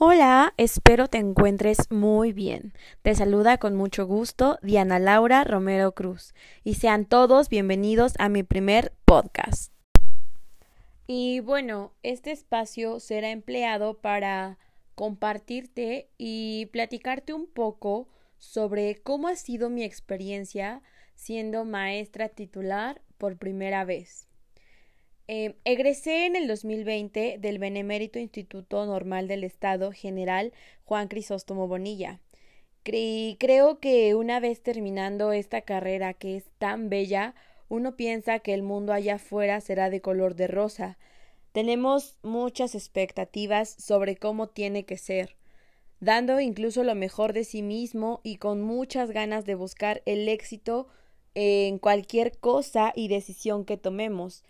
Hola, espero te encuentres muy bien. Te saluda con mucho gusto Diana Laura Romero Cruz y sean todos bienvenidos a mi primer podcast. Y bueno, este espacio será empleado para compartirte y platicarte un poco sobre cómo ha sido mi experiencia siendo maestra titular por primera vez. Eh, egresé en el 2020 del Benemérito Instituto Normal del Estado General Juan Crisóstomo Bonilla. Creo que una vez terminando esta carrera que es tan bella, uno piensa que el mundo allá afuera será de color de rosa. Tenemos muchas expectativas sobre cómo tiene que ser, dando incluso lo mejor de sí mismo y con muchas ganas de buscar el éxito en cualquier cosa y decisión que tomemos.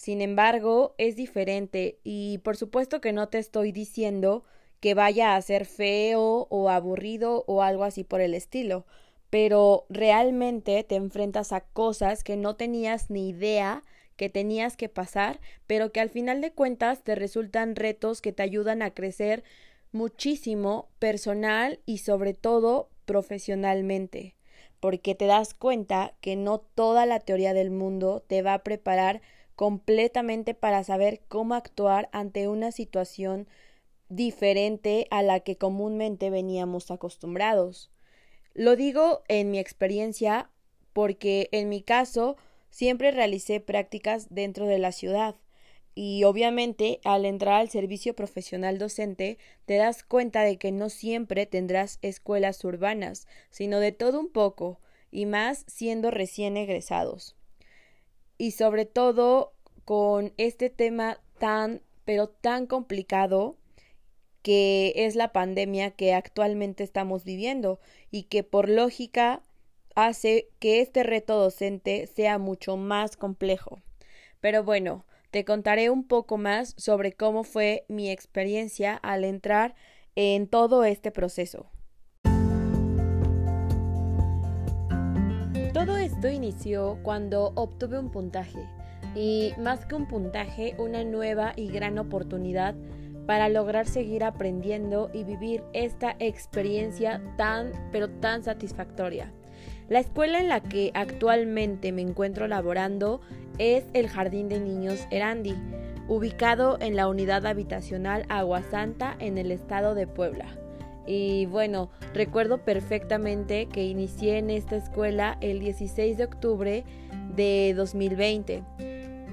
Sin embargo, es diferente y por supuesto que no te estoy diciendo que vaya a ser feo o aburrido o algo así por el estilo, pero realmente te enfrentas a cosas que no tenías ni idea que tenías que pasar, pero que al final de cuentas te resultan retos que te ayudan a crecer muchísimo personal y sobre todo profesionalmente, porque te das cuenta que no toda la teoría del mundo te va a preparar completamente para saber cómo actuar ante una situación diferente a la que comúnmente veníamos acostumbrados. Lo digo en mi experiencia porque en mi caso siempre realicé prácticas dentro de la ciudad y obviamente al entrar al servicio profesional docente te das cuenta de que no siempre tendrás escuelas urbanas, sino de todo un poco, y más siendo recién egresados y sobre todo con este tema tan, pero tan complicado que es la pandemia que actualmente estamos viviendo y que por lógica hace que este reto docente sea mucho más complejo. Pero bueno, te contaré un poco más sobre cómo fue mi experiencia al entrar en todo este proceso. Esto inició cuando obtuve un puntaje, y más que un puntaje, una nueva y gran oportunidad para lograr seguir aprendiendo y vivir esta experiencia tan, pero tan satisfactoria. La escuela en la que actualmente me encuentro laborando es el Jardín de Niños Erandi, ubicado en la unidad habitacional Agua Santa en el estado de Puebla. Y bueno, recuerdo perfectamente que inicié en esta escuela el 16 de octubre de 2020.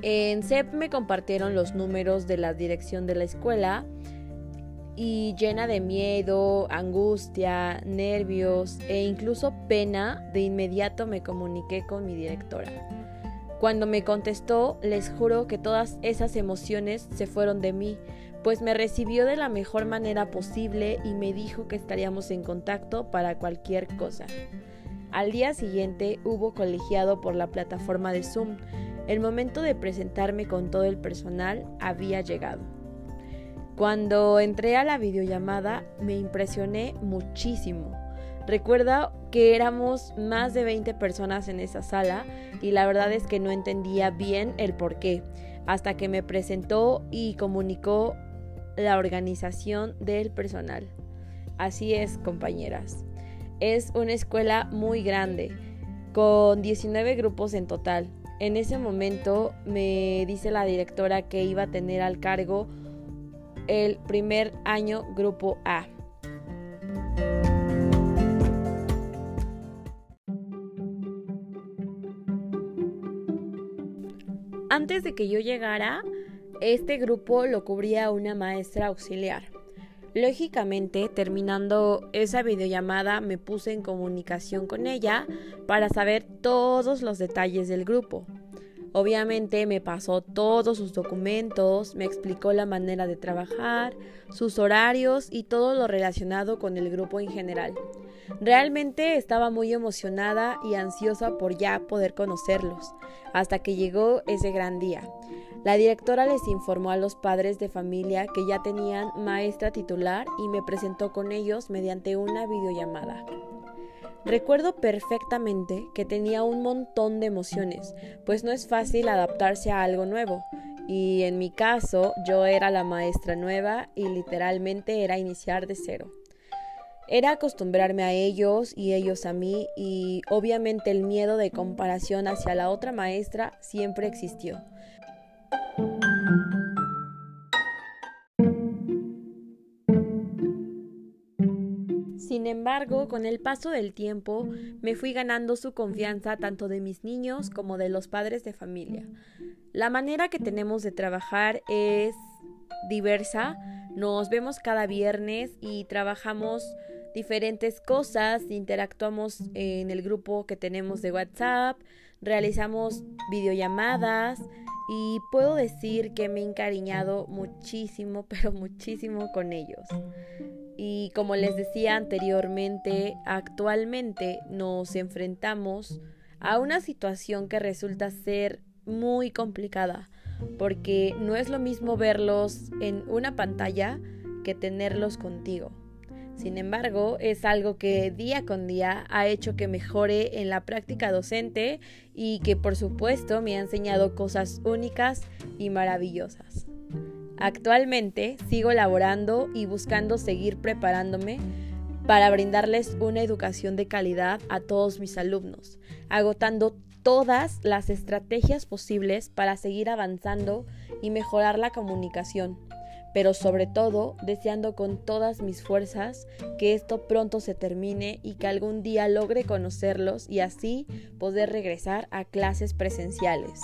En CEP me compartieron los números de la dirección de la escuela y llena de miedo, angustia, nervios e incluso pena, de inmediato me comuniqué con mi directora. Cuando me contestó, les juro que todas esas emociones se fueron de mí, pues me recibió de la mejor manera posible y me dijo que estaríamos en contacto para cualquier cosa. Al día siguiente hubo colegiado por la plataforma de Zoom. El momento de presentarme con todo el personal había llegado. Cuando entré a la videollamada me impresioné muchísimo. Recuerda que éramos más de 20 personas en esa sala y la verdad es que no entendía bien el por qué, hasta que me presentó y comunicó la organización del personal. Así es, compañeras. Es una escuela muy grande, con 19 grupos en total. En ese momento me dice la directora que iba a tener al cargo el primer año grupo A. Antes de que yo llegara, este grupo lo cubría una maestra auxiliar. Lógicamente, terminando esa videollamada, me puse en comunicación con ella para saber todos los detalles del grupo. Obviamente me pasó todos sus documentos, me explicó la manera de trabajar, sus horarios y todo lo relacionado con el grupo en general. Realmente estaba muy emocionada y ansiosa por ya poder conocerlos, hasta que llegó ese gran día. La directora les informó a los padres de familia que ya tenían maestra titular y me presentó con ellos mediante una videollamada. Recuerdo perfectamente que tenía un montón de emociones, pues no es fácil adaptarse a algo nuevo, Y en mi caso, yo era la maestra nueva y literalmente era iniciar de cero. Era acostumbrarme a ellos y ellos a mí y obviamente el miedo de comparación hacia la otra maestra siempre existió. Sin embargo, con el paso del tiempo, me fui ganando su confianza tanto de mis niños como de los padres de familia. La manera que tenemos de trabajar es diversa. Nos vemos cada viernes y trabajamos diferentes cosas, interactuamos en el grupo que tenemos de WhatsApp, realizamos videollamadas y puedo decir que me he encariñado muchísimo, pero muchísimo con ellos. Y como les decía anteriormente, actualmente nos enfrentamos a una situación que resulta ser muy complicada, porque no es lo mismo verlos en una pantalla que tenerlos contigo. Sin embargo, es algo que día con día ha hecho que mejore en la práctica docente y que por supuesto me ha enseñado cosas únicas y maravillosas. Actualmente sigo laborando y buscando seguir preparándome para brindarles una educación de calidad a todos mis alumnos, agotando todas las estrategias posibles para seguir avanzando y mejorar la comunicación pero sobre todo deseando con todas mis fuerzas que esto pronto se termine y que algún día logre conocerlos y así poder regresar a clases presenciales.